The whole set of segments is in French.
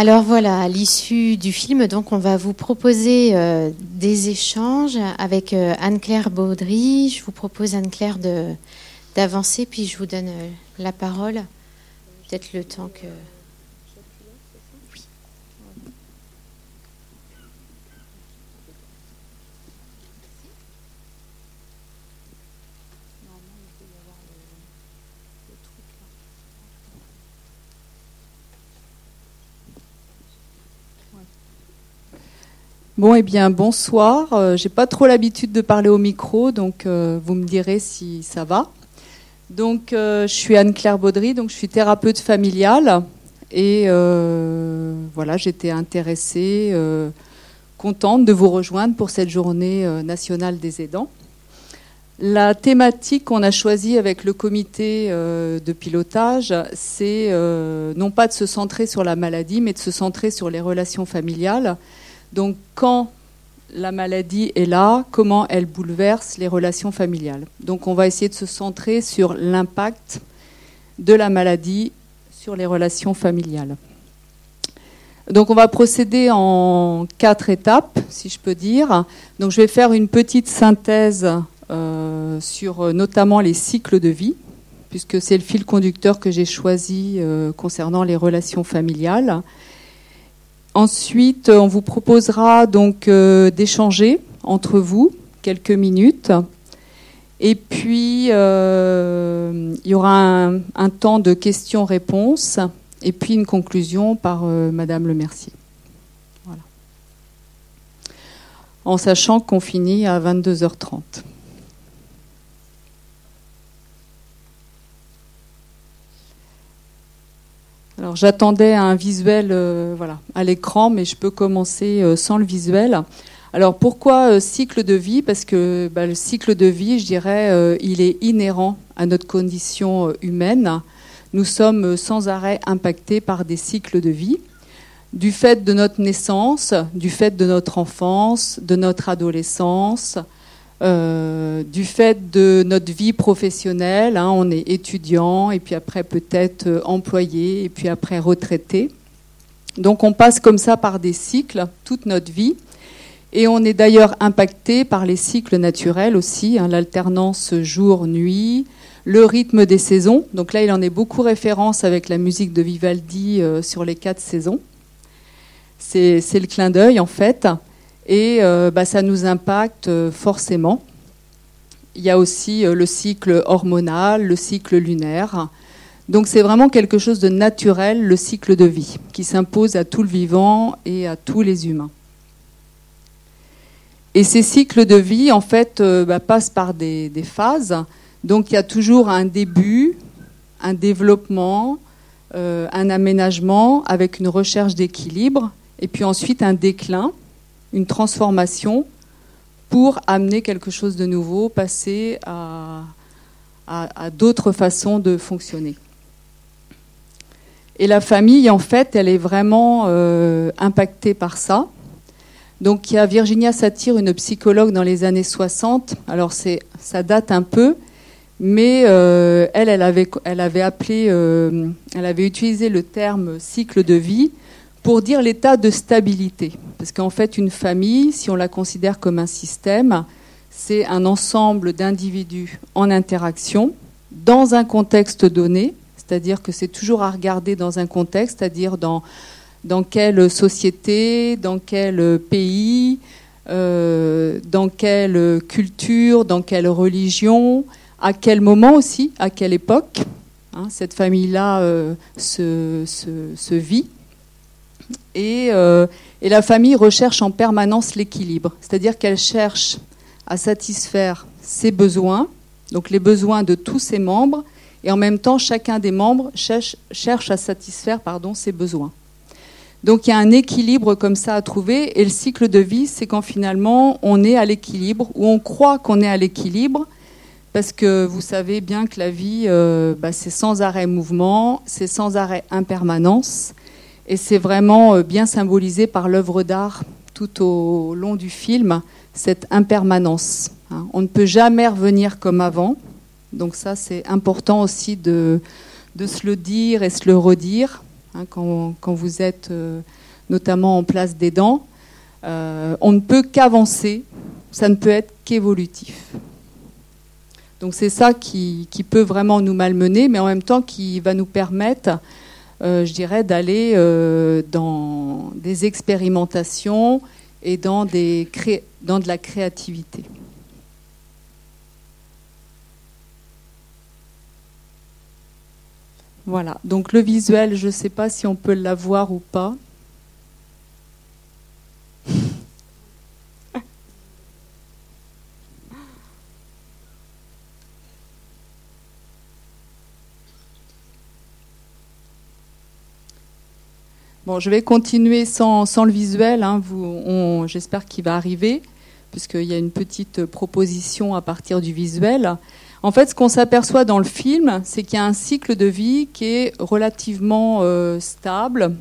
Alors voilà, à l'issue du film, donc on va vous proposer euh, des échanges avec euh, Anne-Claire Baudry. Je vous propose Anne-Claire d'avancer, puis je vous donne euh, la parole. Peut-être le temps que. Bon, eh bien, bonsoir. Euh, j'ai pas trop l'habitude de parler au micro, donc euh, vous me direz si ça va. Donc, euh, je suis Anne-Claire Baudry, donc je suis thérapeute familiale. Et voilà, j'étais intéressée, contente de vous rejoindre pour cette journée nationale des aidants. La thématique qu'on a choisie avec le comité de pilotage, c'est non pas de se centrer sur la maladie, mais de se centrer sur les relations familiales donc quand la maladie est là, comment elle bouleverse les relations familiales. Donc on va essayer de se centrer sur l'impact de la maladie sur les relations familiales. Donc on va procéder en quatre étapes, si je peux dire. Donc je vais faire une petite synthèse euh, sur notamment les cycles de vie, puisque c'est le fil conducteur que j'ai choisi euh, concernant les relations familiales. Ensuite, on vous proposera donc euh, d'échanger entre vous quelques minutes. Et puis, euh, il y aura un, temps de questions-réponses et puis une conclusion par euh, Madame Le Mercier. Voilà. En sachant qu'on finit à 22h30. Alors j'attendais un visuel euh, voilà, à l'écran, mais je peux commencer euh, sans le visuel. Alors pourquoi euh, cycle de vie? Parce que bah, le cycle de vie, je dirais, il est inhérent à notre condition humaine. Nous sommes sans arrêt impactés par des cycles de vie. Du fait de notre naissance, du fait de notre enfance, de notre adolescence, euh, du fait de notre vie professionnelle. Hein, on est étudiant et puis après peut-être euh, employé et puis après retraité. Donc on passe comme ça par des cycles toute notre vie. Et on est d'ailleurs impacté par les cycles naturels aussi, hein, l'alternance jour-nuit, le rythme des saisons. Donc là, il en est beaucoup référence avec la musique de Vivaldi euh, sur les quatre saisons. C'est le clin d'œil en fait et euh, bah, ça nous impacte euh, forcément. Il y a aussi euh, le cycle hormonal, le cycle lunaire. Donc c'est vraiment quelque chose de naturel, le cycle de vie, qui s'impose à tout le vivant et à tous les humains. Et ces cycles de vie, en fait, bah, passent par des, phases. Donc il y a toujours un début, un développement, un aménagement avec une recherche d'équilibre, et puis ensuite un déclin une transformation pour amener quelque chose de nouveau, passer à, d'autres façons de fonctionner. Et la famille, en fait, elle est vraiment euh, impactée par ça. Donc il y a Virginia Satir, une psychologue dans les années 60. Alors ça date un peu, mais euh, elle, elle avait, elle avait appelé, euh, elle avait utilisé le terme cycle de vie pour dire l'état de stabilité. Parce qu'en fait, une famille, si on la considère comme un système, c'est un ensemble d'individus en interaction dans un contexte donné, c'est-à-dire que c'est toujours à regarder dans un contexte, c'est-à-dire dans, dans quelle société, dans quel pays, euh, dans quelle culture, dans quelle religion, à quel moment aussi, à quelle époque. Hein, cette famille-là euh, se, se, se vit euh, et, la famille recherche en permanence l'équilibre, c'est-à-dire qu'elle cherche à satisfaire ses besoins, donc les besoins de tous ses membres, et en même temps, chacun des membres cherche, à satisfaire ses besoins. Donc il y a un équilibre comme ça à trouver, et le cycle de vie, c'est quand finalement on est à l'équilibre, ou on croit qu'on est à l'équilibre, parce que vous savez bien que la vie, euh, bah, c'est sans arrêt mouvement, c'est sans arrêt impermanence, et c'est vraiment euh, bien symbolisé par l'œuvre d'art tout au long du film, cette impermanence. Hein. On ne peut jamais revenir comme avant. Donc ça, c'est important aussi de, de se le dire et se le redire. hein, quand, vous êtes notamment en place des dents. on ne peut qu'avancer, ça ne peut être qu'évolutif. Donc c'est ça qui, peut vraiment nous malmener, mais en même temps qui va nous permettre, euh, je dirais, d'aller euh, dans des expérimentations et dans, de la créativité. Voilà, donc le visuel, je ne sais pas si on peut l'avoir ou pas. Je vais continuer sans, le visuel. Hein. j'espère qu'il va arriver, puisqu'il y a une petite proposition à partir du visuel. En fait, ce qu'on s'aperçoit dans le film, c'est qu'il y a un cycle de vie qui est relativement euh, stable,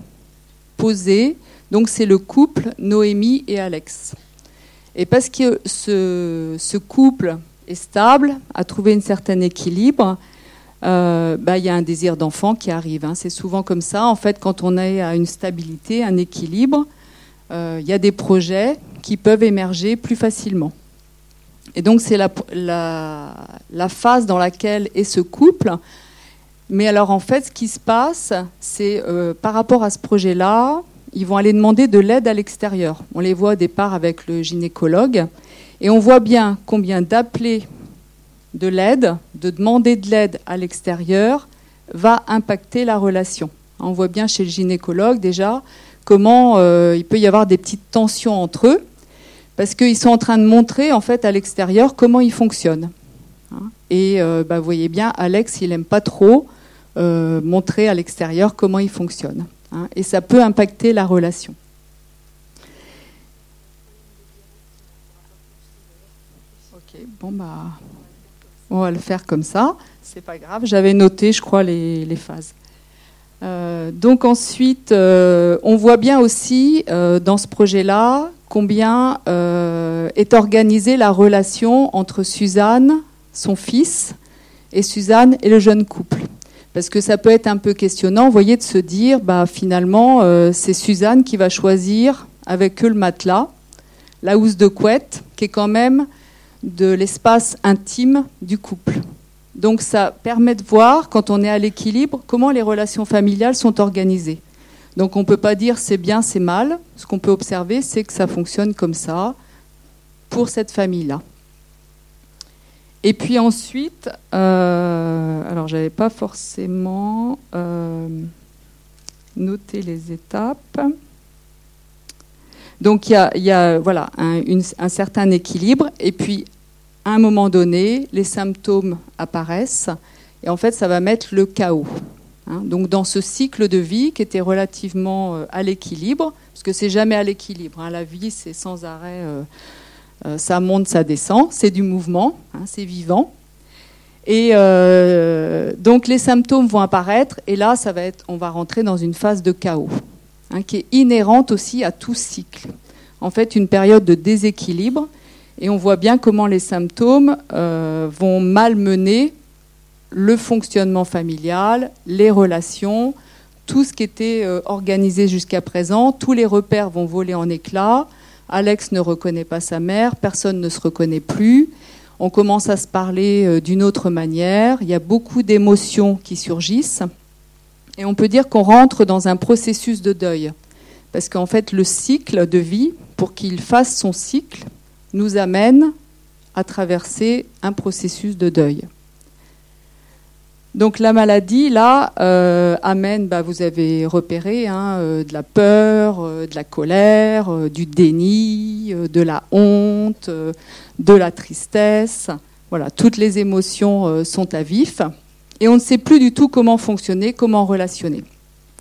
posé. Donc, c'est le couple Noémie et Alex. Et parce que ce couple est stable, a trouvé un certain équilibre, euh, bah, il y a un désir d'enfant qui arrive. Hein. C'est souvent comme ça. En fait, quand on est à une stabilité, un équilibre, euh, il y a des projets qui peuvent émerger plus facilement. Et donc, c'est la, la, phase dans laquelle est ce couple. Mais alors, en fait, ce qui se passe, c'est euh, par rapport à ce projet-là, ils vont aller demander de l'aide à l'extérieur. On les voit au départ avec le gynécologue. Et on voit bien combien d'appelés de l'aide, de demander de l'aide à l'extérieur, va impacter la relation. On voit bien chez le gynécologue déjà comment euh, il peut y avoir des petites tensions entre eux, parce qu'ils sont en train de montrer en fait à l'extérieur comment ils fonctionnent. Hein. Et euh, bah, vous voyez bien, Alex, il n'aime pas trop euh, montrer à l'extérieur comment il fonctionne. Hein. Et ça peut impacter la relation. Ok, bon bah. On va le faire comme ça. C'est pas grave. J'avais noté, je crois, les, phases. Euh, donc ensuite, euh, on voit bien aussi euh, dans ce projet-là combien est organisée la relation entre Suzanne, son fils, et Suzanne et le jeune couple. Parce que ça peut être un peu questionnant, vous voyez, de se dire, bah, finalement, c'est Suzanne qui va choisir avec eux le matelas, la housse de couette, qui est quand même de l'espace intime du couple. Donc ça permet de voir, quand on est à l'équilibre, comment les relations familiales sont organisées. Donc on ne peut pas dire c'est bien, c'est mal. Ce qu'on peut observer, c'est que ça fonctionne comme ça pour cette famille-là. Et puis ensuite, euh, alors j'avais pas forcément euh, noté les étapes. Donc il y a, un, certain équilibre. Et puis, à un moment donné, les symptômes apparaissent. Et en fait, ça va mettre le chaos. Hein. Donc dans ce cycle de vie qui était relativement euh, à l'équilibre, parce que c'est jamais à l'équilibre. Hein. La vie, c'est sans arrêt, euh, euh, ça monte, ça descend. C'est du mouvement, hein, c'est vivant. Et donc les symptômes vont apparaître, et là, ça va être, on va rentrer dans une phase de chaos. Hein, qui est inhérente aussi à tout cycle. En fait, une période de déséquilibre, et on voit bien comment les symptômes euh, vont malmener le fonctionnement familial, les relations, tout ce qui était euh, organisé jusqu'à présent, tous les repères vont voler en éclats. Alex ne reconnaît pas sa mère, personne ne se reconnaît plus. On commence à se parler euh, d'une autre manière. Il y a beaucoup d'émotions qui surgissent. Et on peut dire qu'on rentre dans un processus de deuil. Parce qu'en fait, le cycle de vie, pour qu'il fasse son cycle, nous amène à traverser un processus de deuil. Donc la maladie, là, euh, amène, bah, vous avez repéré, hein, euh, de la peur, euh, de la colère, du déni, de la honte, de la tristesse. Voilà, toutes les émotions sont à vif et on ne sait plus du tout comment fonctionner, comment relationner.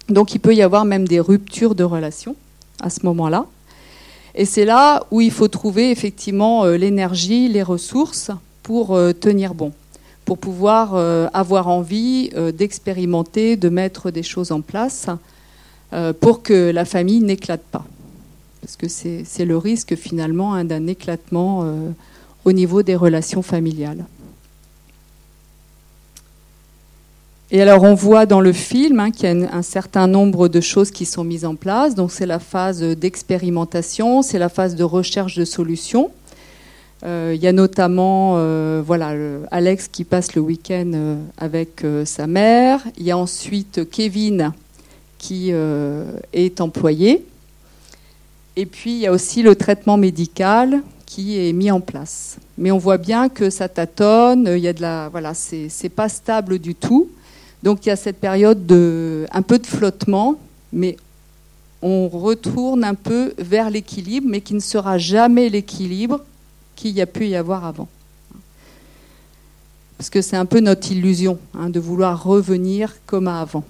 Donc il peut y avoir même des ruptures de relations à ce moment-là. Et c'est là où il faut trouver effectivement euh, l'énergie, les ressources pour euh, tenir bon, pour pouvoir euh, avoir envie d'expérimenter, de mettre des choses en place pour que la famille n'éclate pas. Parce que c'est le risque finalement hein, d'un éclatement au niveau des relations familiales. Et alors on voit dans le film hein, qu'il y a un, certain nombre de choses qui sont mises en place. Donc c'est la phase d'expérimentation, c'est la phase de recherche de solutions. Euh, il y a notamment euh, voilà, Alex qui passe le week-end euh, avec sa mère. Il y a ensuite Kevin qui est employé. Et puis il y a aussi le traitement médical qui est mis en place. Mais on voit bien que ça tâtonne, il y a de la, voilà, c'est pas stable du tout. Donc il y a cette période de un peu de flottement, mais on retourne un peu vers l'équilibre, mais qui ne sera jamais l'équilibre qu'il y a pu y avoir avant. Parce que c'est un peu notre illusion hein, de vouloir revenir comme avant.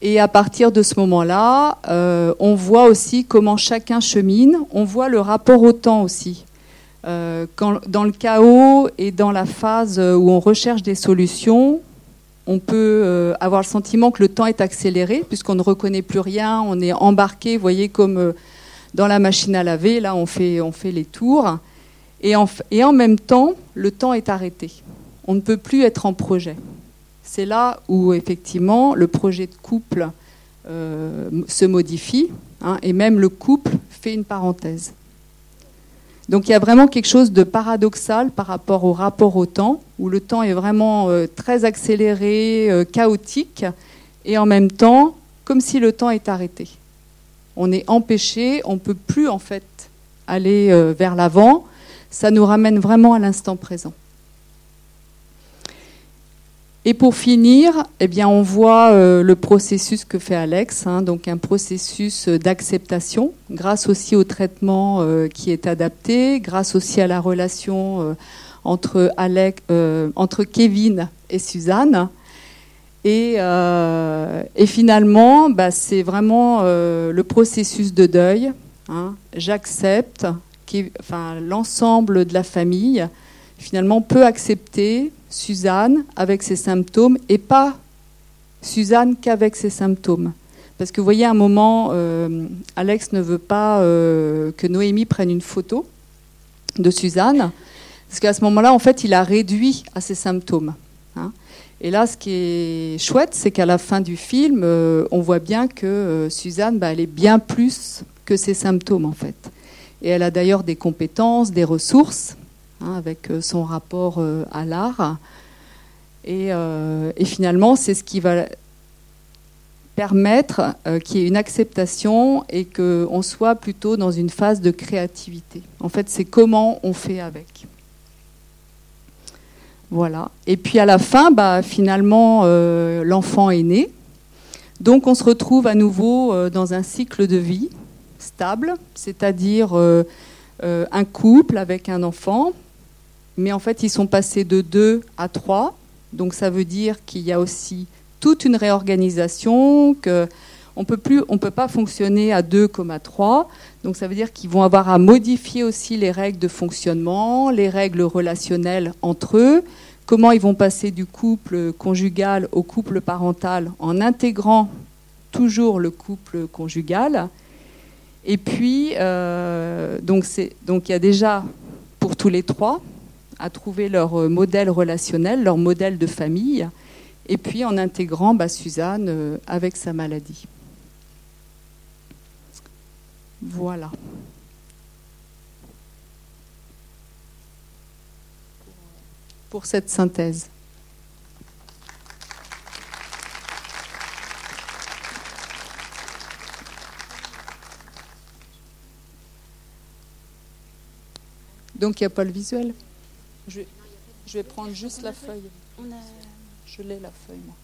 Et à partir de ce moment-là, euh, on voit aussi comment chacun chemine, on voit le rapport au temps aussi. Euh, quand, dans le chaos et dans la phase où on recherche des solutions, on peut euh, avoir le sentiment que le temps est accéléré puisqu'on ne reconnaît plus rien, on est embarqué, vous voyez, comme euh, dans la machine à laver, là on fait, on fait les tours. Et en, même temps, le temps est arrêté. On ne peut plus être en projet. C'est là où effectivement le projet de couple euh, se modifie hein, et même le couple fait une parenthèse. Donc il y a vraiment quelque chose de paradoxal par rapport au rapport au temps, où le temps est vraiment euh, très accéléré, euh, chaotique, et en même temps, comme si le temps est arrêté. On est empêché, on ne peut plus en fait aller euh, vers l'avant. Ça nous ramène vraiment à l'instant présent. Et pour finir, eh bien, on voit euh, le processus que fait Alex, hein, donc un processus d'acceptation, grâce aussi au traitement euh, qui est adapté, grâce aussi à la relation euh, entre, Alex, entre Kevin et Suzanne. Et, finalement, bah, c'est vraiment le processus de deuil. Hein. J'accepte, l'ensemble de la famille finalement peut accepter Suzanne avec ses symptômes et pas Suzanne qu'avec ses symptômes. Parce que vous voyez, à un moment, euh, Alex ne veut pas euh, que Noémie prenne une photo de Suzanne, parce qu'à ce moment-là, en fait, il a réduit à ses symptômes. Hein. Et là, ce qui est chouette, c'est qu'à la fin du film, euh, on voit bien que Suzanne, bah, elle est bien plus que ses symptômes, en fait. Et elle a d'ailleurs des compétences, des ressources, Hein, avec euh, son rapport euh, à l'art. Euh, et, finalement, c'est ce qui va permettre qu'il y ait une acceptation et qu'on soit plutôt dans une phase de créativité. En fait, c'est comment on fait avec. Voilà. Et puis à la fin, bah, finalement, l'enfant est né. Donc on se retrouve à nouveau dans un cycle de vie stable, c'est-à-dire un couple avec un enfant mais en fait, ils sont passés de 2 à 3. Donc ça veut dire qu'il y a aussi toute une réorganisation, qu'on ne peut plus, on peut pas fonctionner à 2 comme à 3. Donc ça veut dire qu'ils vont avoir à modifier aussi les règles de fonctionnement, les règles relationnelles entre eux, comment ils vont passer du couple conjugal au couple parental en intégrant toujours le couple conjugal. Et puis, euh, donc il y a déjà pour tous les trois à trouver leur euh, modèle relationnel, leur modèle de famille, et puis en intégrant bah, Suzanne euh, avec sa maladie. Voilà. Pour cette synthèse. Donc il n'y a pas le visuel? Je vais, je vais prendre juste la feuille. Je l'ai la feuille, moi.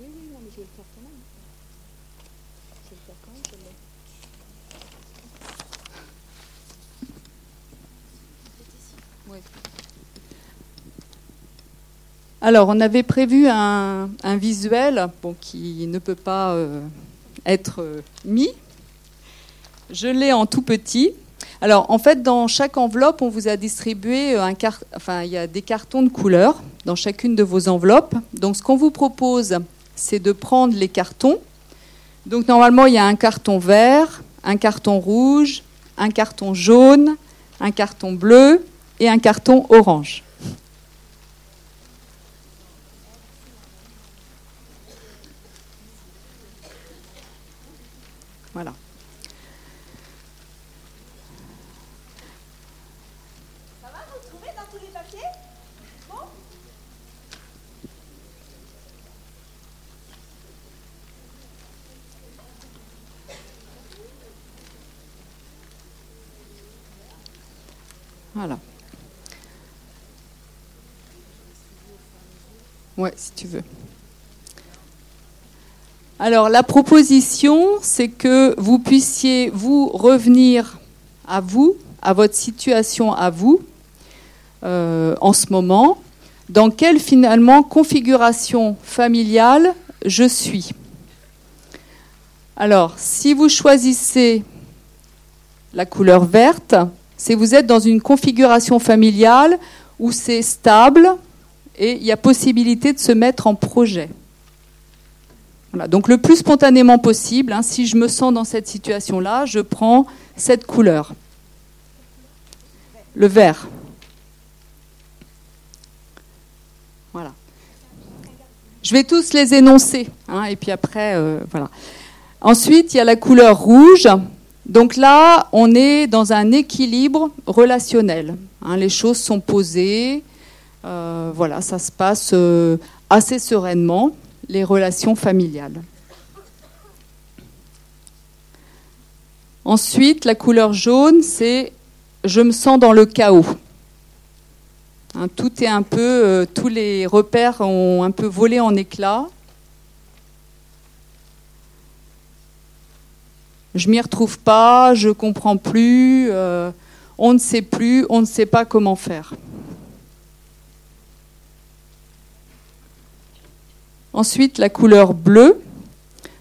Oui, oui, non, mais je vais le faire quand même. Je vais le faire quand même, je l'ai. Oui. Alors, on avait prévu un, un visuel bon, qui ne peut pas euh, être euh, mis je l'ai en tout petit. Alors, en fait, dans chaque enveloppe, on vous a distribué euh, un enfin, il y a des cartons de couleur dans chacune de vos enveloppes. Donc, ce qu'on vous propose, c'est de prendre les cartons. Donc, normalement, il y a un carton vert, un carton rouge, un carton jaune, un carton bleu et un carton orange. Voilà. Ça va, vous trouvez dans tous les papiers Bon Voilà. Ouais, si tu veux. Alors la proposition, c'est que vous puissiez vous revenir à vous, à votre situation à vous, euh, en ce moment, dans quelle finalement configuration familiale je suis? Alors, si vous choisissez la couleur verte, c'est vous êtes dans une configuration familiale où c'est stable et il y a possibilité de se mettre en projet donc le plus spontanément possible, hein, si je me sens dans cette situation-là, je prends cette couleur. Le vert. Voilà. Je vais tous les énoncer, hein, et puis après, euh, voilà. Ensuite, il y a la couleur rouge. Donc là, on est dans un équilibre relationnel. Hein. les choses sont posées. Euh, voilà, ça se passe euh, assez sereinement les relations familiales. Ensuite, la couleur jaune, c'est je me sens dans le chaos. Hein, tout est un peu, euh, tous les repères ont un peu volé en éclats. Je m'y retrouve pas, je comprends plus, euh, on ne sait plus, on ne sait pas comment faire. Ensuite, la couleur bleue.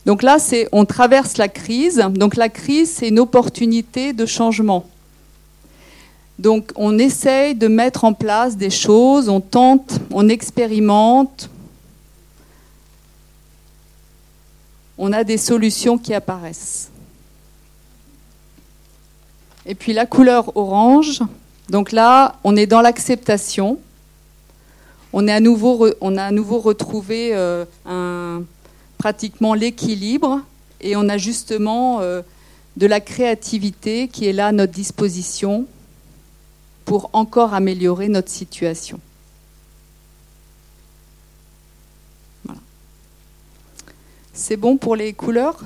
Donc là, c'est on traverse la crise. Donc la crise, c'est une opportunité de changement. Donc on essaye de mettre en place des choses, on tente, on expérimente. On a des solutions qui apparaissent. Et puis la couleur orange. Donc là, on est dans l'acceptation on, est à nouveau, on a à nouveau retrouvé euh, un, pratiquement l'équilibre et on a justement euh, de la créativité qui est là à notre disposition pour encore améliorer notre situation. Voilà. C'est bon pour les couleurs?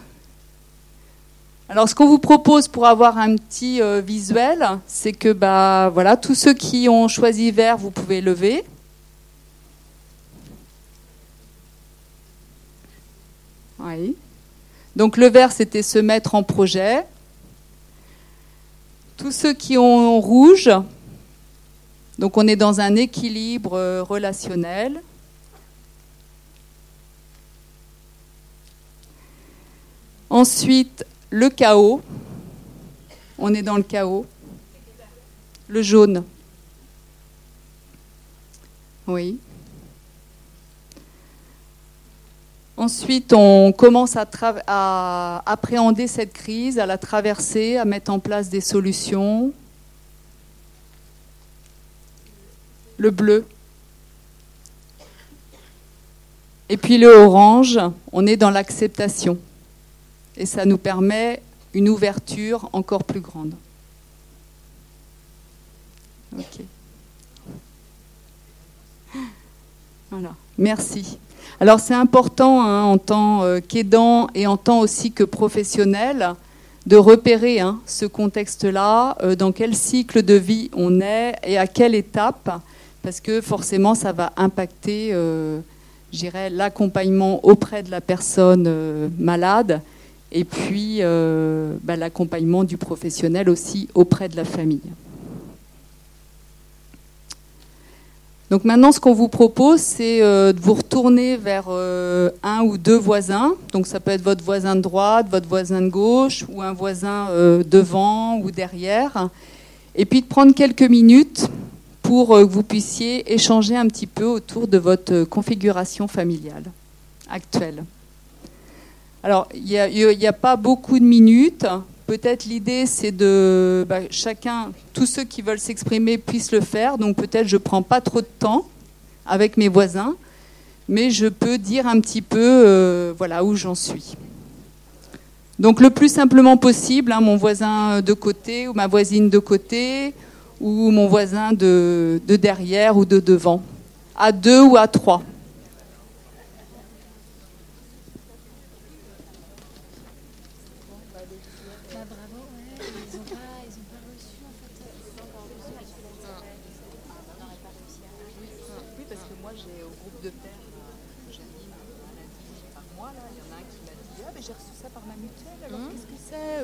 Alors, ce qu'on vous propose pour avoir un petit euh, visuel, c'est que bah voilà, tous ceux qui ont choisi vert, vous pouvez lever. Oui. Donc le vert, c'était se mettre en projet. Tous ceux qui ont rouge, donc on est dans un équilibre euh, relationnel. Ensuite, le chaos. On est dans le chaos. Le jaune. Oui. Ensuite, on commence à, appréhender cette crise, à la traverser, à mettre en place des solutions. Le bleu. Et puis le orange, on est dans l'acceptation. Et ça nous permet une ouverture encore plus grande. Ok. Voilà. Merci. Alors c'est important hein, en tant euh, qu'aidant et en tant aussi que professionnel de repérer hein, ce contexte-là, euh, dans quel cycle de vie on est et à quelle étape, parce que forcément ça va impacter, euh, l'accompagnement auprès de la personne malade et puis bah, l'accompagnement du professionnel aussi auprès de la famille. Donc maintenant, ce qu'on vous propose, c'est euh, de vous retourner vers euh, un ou deux voisins. Donc ça peut être votre voisin de droite, votre voisin de gauche, ou un voisin euh, devant ou derrière. Et puis de prendre quelques minutes pour que vous puissiez échanger un petit peu autour de votre configuration familiale actuelle. Alors, il n'y a, pas beaucoup de minutes peut-être l'idée, c'est de bah, chacun, tous ceux qui veulent s'exprimer puissent le faire. Donc peut-être je prends pas trop de temps avec mes voisins, mais je peux dire un petit peu, euh, voilà où j'en suis. Donc le plus simplement possible, hein, mon voisin de côté ou ma voisine de côté ou mon voisin de derrière ou de devant, à deux ou à trois.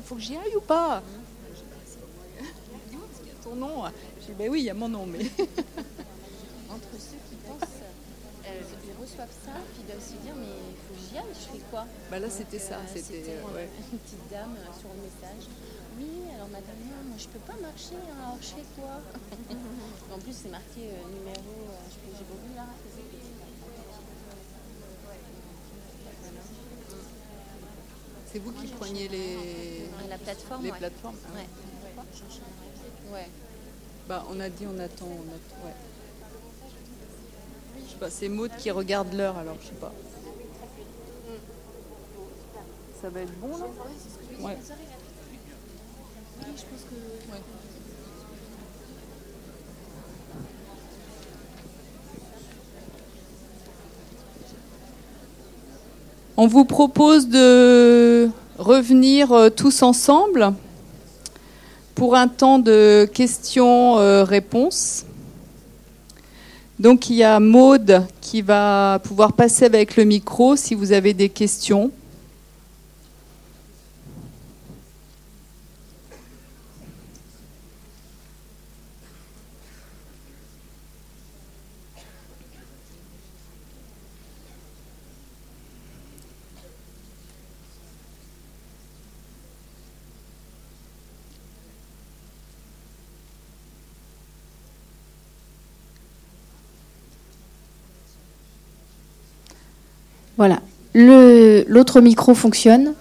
Faut que j'y aille ou pas? Qu'il y a ton nom. Je dis, ben oui, il y a mon nom, mais. Entre ceux qui pensent, euh, ils reçoivent ça, puis ils doivent se dire, mais il faut que j'y aille, je fais quoi? Bah là, c'était ça. Euh, c'était ouais. une petite dame euh, sur le message. Oui, alors madame, moi je peux pas marcher, hein, alors je fais quoi? En plus, c'est marqué numéro, j'ai pas vu là. C'est vous qui preniez les, la plateforme, les ouais. plateformes ah ouais. ouais. Bah, on a dit on attend. On attend ouais. Je sais pas, c'est Maud qui regarde l'heure alors, je sais pas. Ça va être bon là? Ouais. Oui, je pense que. On vous propose de revenir euh, tous ensemble pour un temps de questions-réponses. Donc il y a Maude qui va pouvoir passer avec le micro si vous avez des questions. Voilà. L'autre micro fonctionne.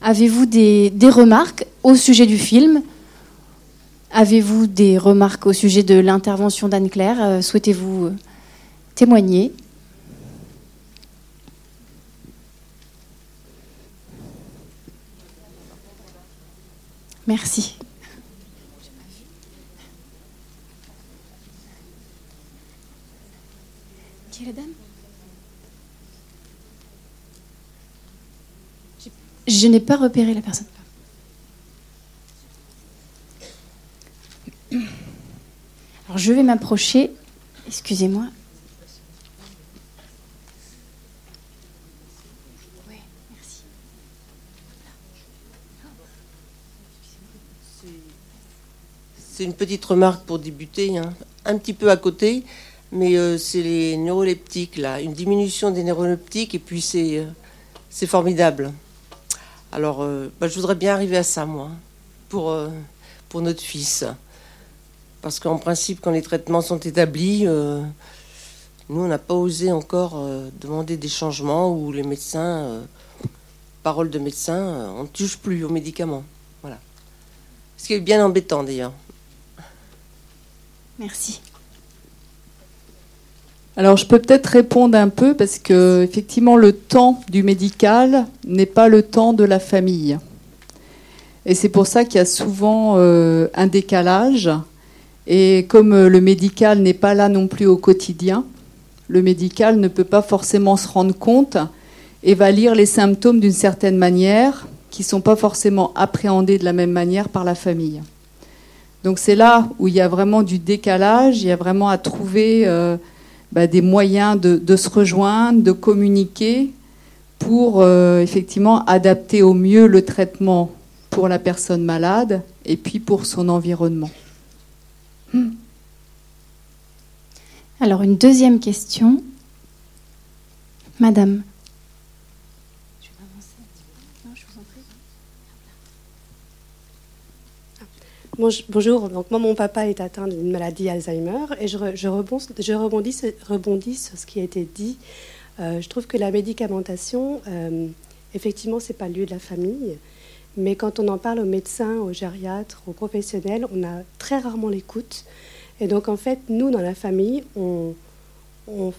Avez-vous des, remarques au sujet du film? Avez-vous des remarques au sujet de l'intervention d'Anne-Claire euh, Souhaitez-vous euh, témoigner? Merci. Qui est la dame Je n'ai pas repéré la personne. Alors je vais m'approcher. Excusez-moi. Oui, merci. C'est une petite remarque pour débuter, hein. un petit peu à côté, mais euh, c'est les neuroleptiques, là, une diminution des neuroleptiques, et puis c'est euh, c'est formidable. Alors, euh, bah, je voudrais bien arriver à ça, moi, pour, euh, pour notre fils. Parce qu'en principe, quand les traitements sont établis, euh, nous, on n'a pas osé encore demander des changements où les médecins, parole de médecin, on ne touche plus aux médicaments. Voilà. Ce qui est bien embêtant, d'ailleurs. Merci. Alors je peux peut-être répondre un peu parce que effectivement le temps du médical n'est pas le temps de la famille. Et c'est pour ça qu'il y a souvent euh, un décalage. Et comme euh, le médical n'est pas là non plus au quotidien, le médical ne peut pas forcément se rendre compte et va lire les symptômes d'une certaine manière qui ne sont pas forcément appréhendés de la même manière par la famille. Donc c'est là où il y a vraiment du décalage, il y a vraiment à trouver euh, bah, des moyens de, se rejoindre, de communiquer pour euh, effectivement adapter au mieux le traitement pour la personne malade et puis pour son environnement. Hmm. Alors une deuxième question. Madame. Je vais m'avancer. Non, je vous en prie. Bonjour, donc moi mon papa est atteint d'une maladie Alzheimer et je, rebondis, sur ce qui a été dit. Euh, je trouve que la médicamentation, euh, effectivement, c'est pas le lieu de la famille Mais quand on en parle aux médecins, aux gériatres, aux professionnels, on a très rarement l'écoute. Et donc, en fait, nous, dans la famille, on,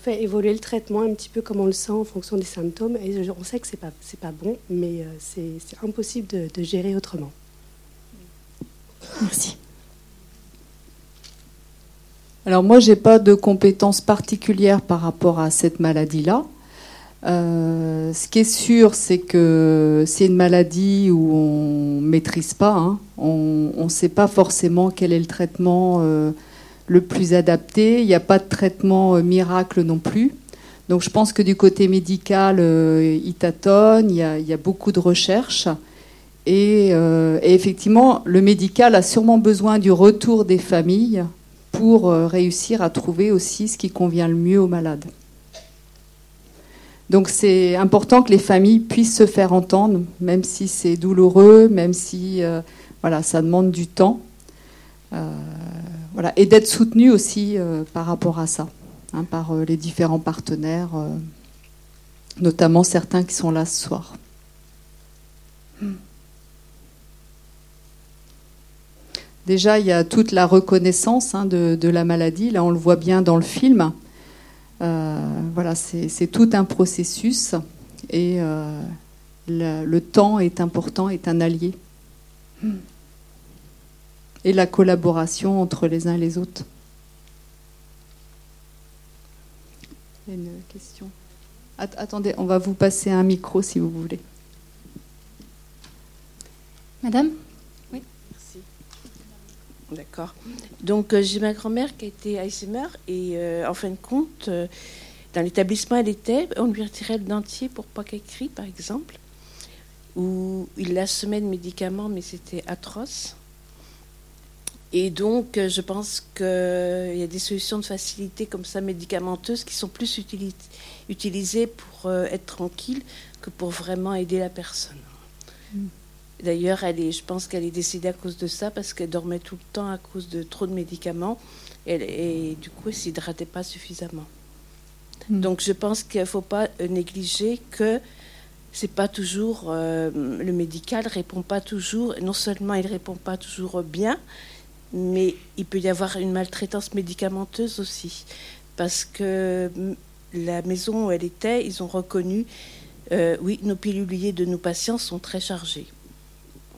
fait évoluer le traitement un petit peu comme on le sent en fonction des symptômes. Et on sait que ce n'est pas, pas bon, mais euh, c'est impossible de gérer autrement. Merci. Alors moi, j'ai pas de compétences particulières par rapport à cette maladie-là. Euh, ce qui est sûr, c'est que c'est une maladie où on maîtrise pas. hein. On ne sait pas forcément quel est le traitement euh, le plus adapté. Il n'y a pas de traitement euh, miracle non plus. Donc je pense que du côté médical, il tâtonne. Il y a beaucoup de recherches. Et, euh, et effectivement, le médical a sûrement besoin du retour des familles pour euh, réussir à trouver aussi ce qui convient le mieux aux malades. Donc c'est important que les familles puissent se faire entendre, même si c'est douloureux, même si euh, voilà, ça demande du temps. Voilà, et d'être soutenu aussi par rapport à ça, hein, par les différents partenaires, notamment certains qui sont là ce soir. Déjà, il y a toute la reconnaissance hein, de, la maladie. Là, on le voit bien dans le film. Euh, voilà, c'est tout un processus et euh, le, temps est important, est un allié. Et la collaboration entre les uns et les autres. Une question. At- attendez, on va vous passer un micro si vous voulez. Madame? D'accord. Donc, euh, j'ai ma grand-mère qui a été Alzheimer et euh, en fin de compte, euh, dans l'établissement elle était, on lui retirait le dentier pour pas qu'elle crie, par exemple. Ou il la semait de médicaments, mais c'était atroce. Et donc, je pense qu'il y a des solutions de facilité comme ça, médicamenteuses, qui sont plus utili- utilisées pour être tranquille que pour vraiment aider la personne. D'ailleurs, elle est, je pense qu'elle est décédée à cause de ça parce qu'elle dormait tout le temps à cause de trop de médicaments et, et du coup, elle s'hydratait pas suffisamment. Mm. Donc, je pense qu'il ne faut pas euh, négliger que c'est pas toujours euh, le médical répond pas toujours. Non seulement il répond pas toujours bien, mais il peut y avoir une maltraitance médicamenteuse aussi, parce que mm, la maison où elle était, ils ont reconnu, euh, oui, nos piluliers de nos patients sont très chargés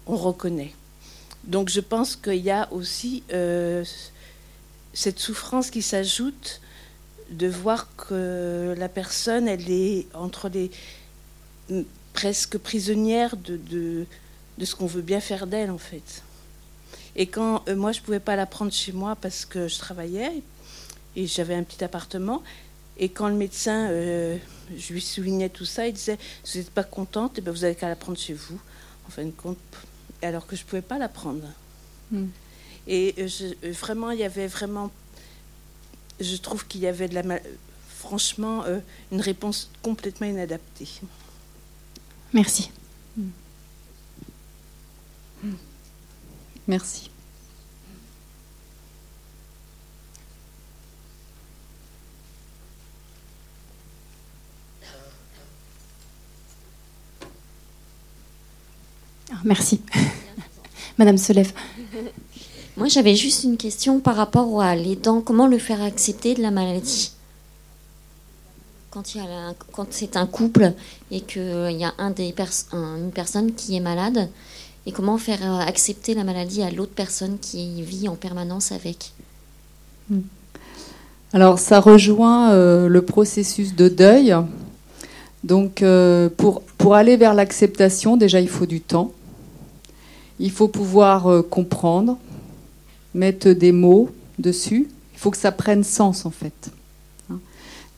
on reconnaît. Donc je pense qu'il y a aussi euh, cette souffrance qui s'ajoute de voir que la personne, elle est entre les presque prisonnière de, ce qu'on veut bien faire d'elle en fait. Et quand euh, moi je pouvais pas la prendre chez moi parce que je travaillais et j'avais un petit appartement, et quand le médecin, euh, je lui soulignais tout ça, il disait si vous n'êtes pas contente, eh ben, vous avez qu'à la prendre chez vous. En fin de compte, alors que je ne pouvais pas la prendre. Mm. Et euh, je- euh, vraiment, il y avait vraiment. Je trouve qu'il y avait de la. mal- Franchement, euh, une réponse complètement inadaptée. Merci. Merci. Merci. Madame se lève. Moi, j'avais juste une question par rapport à les dents. Comment le faire accepter de la maladie quand, il y a la- quand c'est un couple et qu'il y a un des pers- un- une personne qui est malade, et comment faire euh, accepter la maladie à l'autre personne qui vit en permanence avec? Alors, ça rejoint euh, le processus de deuil. Donc, euh, pour, pour aller vers l'acceptation, déjà, il faut du temps. Il faut pouvoir euh, comprendre, mettre des mots dessus. Il faut que ça prenne sens, en fait. Hein.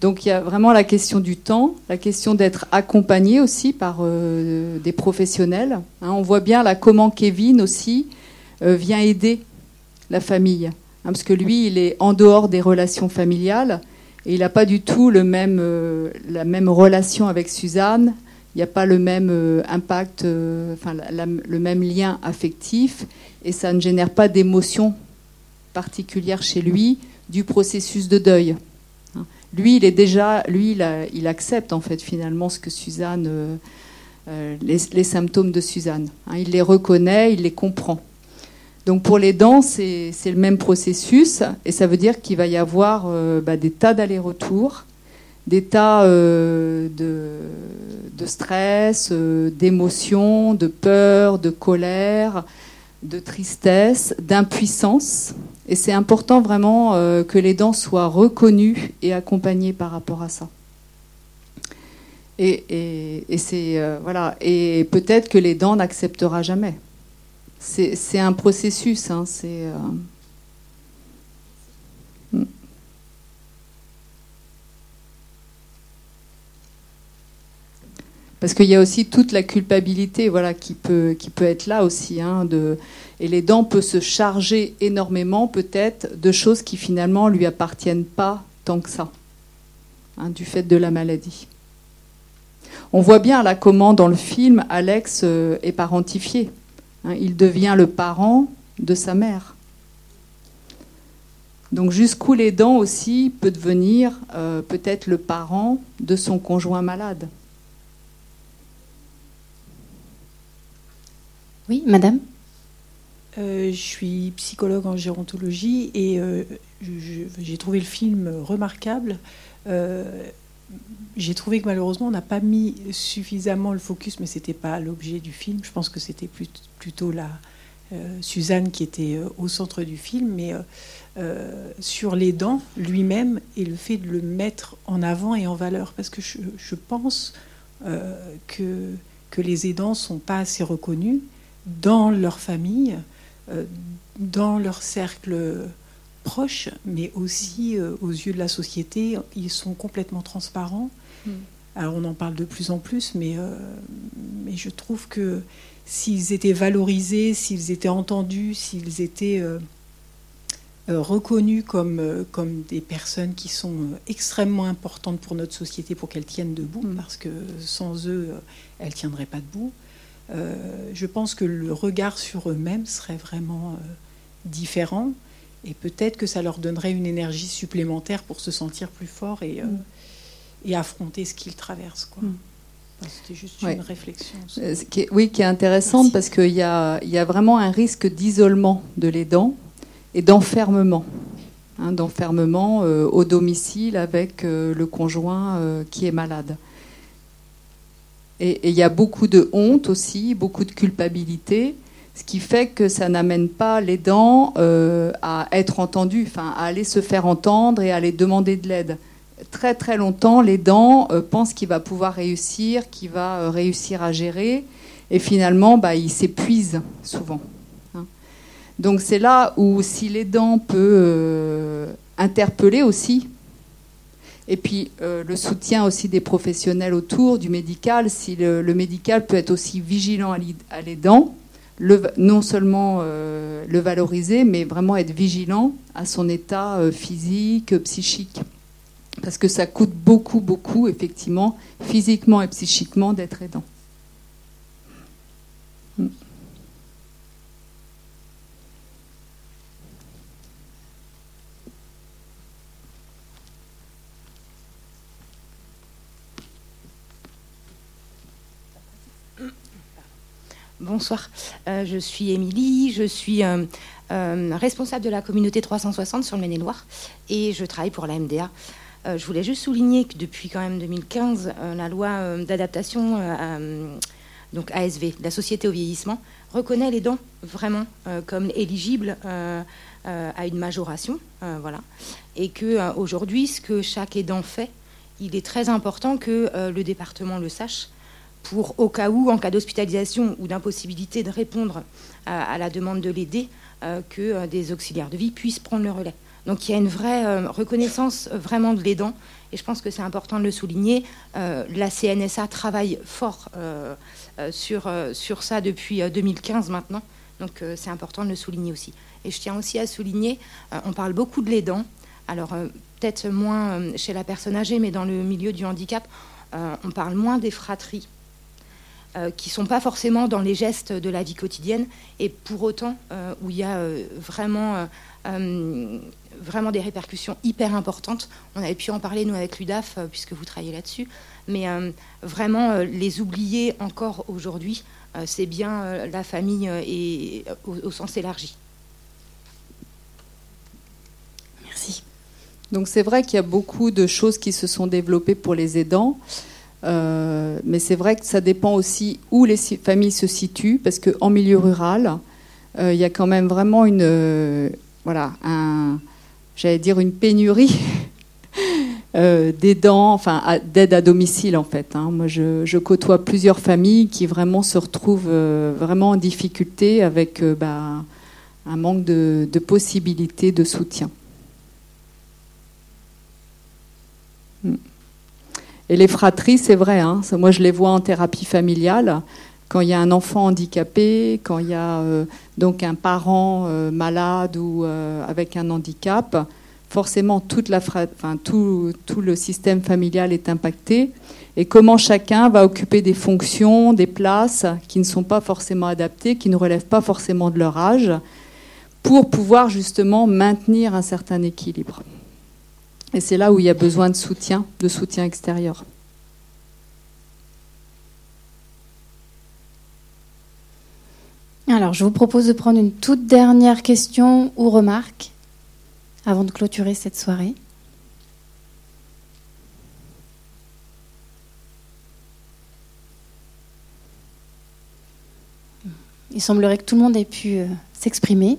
Donc, il y a vraiment la question du temps, la question d'être accompagné aussi par euh, des professionnels. Hein, on voit bien là comment Kevin aussi euh, vient aider la famille. Hein, parce que lui, il est en dehors des relations familiales et il n'a pas du tout la même relation avec Suzanne. Il n'y a pas le même euh, impact, euh, enfin le même lien affectif et ça ne génère pas d'émotion particulière chez lui du processus de deuil. Hein. Lui, il est déjà, lui, il, accepte en fait finalement ce que Suzanne euh, les, symptômes de Suzanne. Hein, il les reconnaît, il les comprend. Donc pour les dents, c'est le même processus, et ça veut dire qu'il va y avoir bah, des tas d'allers-retours, des euh, de, de stress, euh, d'émotions, de peur, de colère, de tristesse, d'impuissance. Et c'est important vraiment euh, que les dents soient reconnues et accompagnées par rapport à ça. Et, et- euh, voilà. Et peut-être que les dents n'acceptera jamais. C'est c'est un processus. hein, c'est Parce qu'il y a aussi toute la culpabilité, voilà, qui peut qui peut être là aussi. hein, et les dents peuvent se charger énormément, peut-être, de choses qui finalement lui appartiennent pas tant que ça, hein, du fait de la maladie. On voit bien là comment dans le film Alex euh, est parentifié. Hein, il devient le parent de sa mère. Donc jusqu'où les dents aussi peut devenir euh, peut-être le parent de son conjoint malade. Oui, madame Euh, je suis psychologue en gérontologie et euh, j'ai trouvé le film remarquable. Euh, j'ai trouvé que malheureusement on n'a pas mis suffisamment le focus, mais c'était pas l'objet du film. Je pense que c'était plutôt la Suzanne qui était au centre du film, mais sur les dents lui-même et le fait de le mettre en avant et en valeur, parce que je, pense que les aidants sont pas assez reconnus dans leur famille, euh, dans leur cercle proche, mais aussi euh, aux yeux de la société. Ils sont complètement transparents. Mm. Alors on en parle de plus en plus, mais, euh, mais je trouve que s'ils étaient valorisés, s'ils étaient entendus, s'ils étaient euh, reconnus comme, comme des personnes qui sont extrêmement importantes pour notre société, pour qu'elles tiennent debout, Mm. parce que sans eux, elles ne tiendraient pas debout. Euh, je pense que le regard sur eux-mêmes serait vraiment euh, différent et peut-être que ça leur donnerait une énergie supplémentaire pour se sentir plus fort et, euh, Mm. et affronter ce qu'ils traversent. quoi. Mm. C'était juste Ouais. une réflexion. Ce qui est- oui, qui est intéressante Merci. parce qu'il y a, il y a vraiment un risque d'isolement de l'aidant et d'enfermement. Hein, d'enfermement euh, au domicile avec euh, le conjoint euh, qui est malade. Et, il y a beaucoup de honte aussi, beaucoup de culpabilité, ce qui fait que ça n'amène pas l'aidant euh, à être entendu, enfin à aller se faire entendre et à aller demander de l'aide très très longtemps, l'aidant euh, pense qu'il va pouvoir réussir, qu'il va euh, réussir à gérer, et finalement, bah, il s'épuise souvent. hein. Donc c'est là où si l'aidant peut euh, interpeller aussi, et puis euh, le soutien aussi des professionnels autour du médical, si le, médical peut être aussi vigilant à l'aidant, non seulement euh, le valoriser, mais vraiment être vigilant à son état euh, physique, psychique parce que ça coûte beaucoup, beaucoup, effectivement, physiquement et psychiquement, d'être aidant. Mm. Bonsoir, Euh, je suis Émilie, je suis euh, euh, responsable de la communauté 360 sur le Maine-et-Loire et je travaille pour la MDA. Je voulais juste souligner que depuis quand même 2015, euh, la loi d'adaptation donc ASV, la société au vieillissement, reconnaît les dents vraiment comme éligibles à une majoration, voilà, et que euh, aujourd'hui, ce que chaque aidant fait, il est très important que le département le sache pour, au cas où, en cas d'hospitalisation ou d'impossibilité de répondre à, la demande de l'aider, euh, que euh, des auxiliaires de vie puissent prendre le relais. Donc il y a une vraie euh, reconnaissance vraiment de l'aidant, et je pense que c'est important de le souligner. La CNSA travaille fort sur, sur ça depuis euh, 2015 maintenant, donc c'est important de le souligner aussi. Et je tiens aussi à souligner, on parle beaucoup de l'aidant, alors peut-être moins chez la personne âgée, mais dans le milieu du handicap, on parle moins des fratries qui ne sont pas forcément dans les gestes de la vie quotidienne, et pour autant euh, où il y a euh, vraiment, euh, euh, vraiment des répercussions hyper importantes. On avait pu en parler, nous, avec l'UDAF, puisque vous travaillez là-dessus. Mais vraiment, les oublier encore aujourd'hui, c'est bien la famille et, au sens élargi. Merci. Donc c'est vrai qu'il y a beaucoup de choses qui se sont développées pour les aidants. Euh, mais c'est vrai que ça dépend aussi où les familles se situent, parce qu'en milieu rural, euh, il y a quand même vraiment une, euh, voilà, j'allais dire une pénurie d'aidants, d'aide à domicile en fait. Hein. Moi, je, côtoie plusieurs familles qui vraiment se retrouvent vraiment en difficulté avec bah, un manque de possibilités de soutien. Et les fratries, c'est vrai. Hein, moi, je les vois en thérapie familiale. Quand il y a un enfant handicapé, quand il y a euh, donc un parent euh, malade ou euh, avec un handicap, forcément tout, le système familial est impacté. Et comment chacun va occuper des fonctions, des places qui ne sont pas forcément adaptées, qui ne relèvent pas forcément de leur âge, pour pouvoir justement maintenir un certain équilibre. Et c'est là où il y a besoin de soutien, de soutien extérieur. Alors, je vous propose de prendre une toute dernière question ou remarque avant de clôturer cette soirée. Il semblerait que tout le monde ait pu euh, s'exprimer.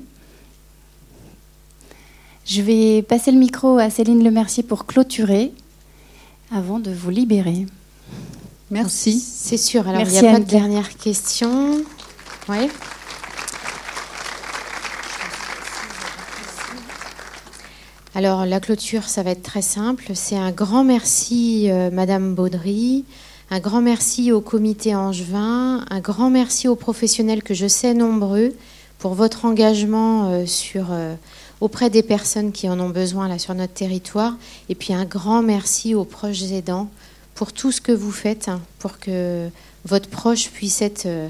Je vais passer le micro à Céline Lemercier pour clôturer avant de vous libérer. Merci. C'est sûr. Alors, il n'y a pas de dernière question. Oui. Alors, la clôture, ça va être très simple. C'est un grand merci, euh, Madame Baudry. Un grand merci au comité Angevin. Un grand merci aux professionnels que je sais nombreux pour votre engagement euh, sur. Euh, auprès des personnes qui en ont besoin là sur notre territoire. Et puis un grand merci aux proches aidants pour tout ce que vous faites hein, pour que votre proche puisse être euh,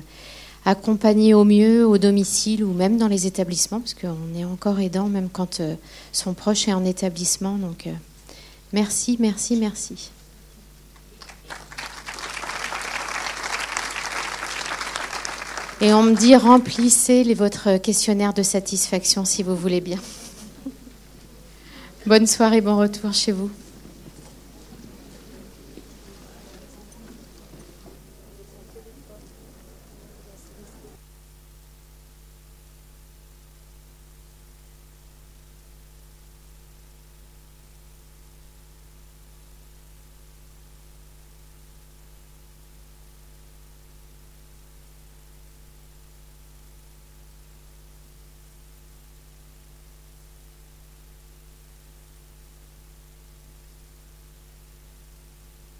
accompagné au mieux au domicile ou même dans les établissements, parce qu'on est encore aidant même quand euh, son proche est en établissement. Donc euh, merci, merci, merci. Et on me dit remplissez votre questionnaire de satisfaction si vous voulez bien. Bonne soirée, bon retour chez vous.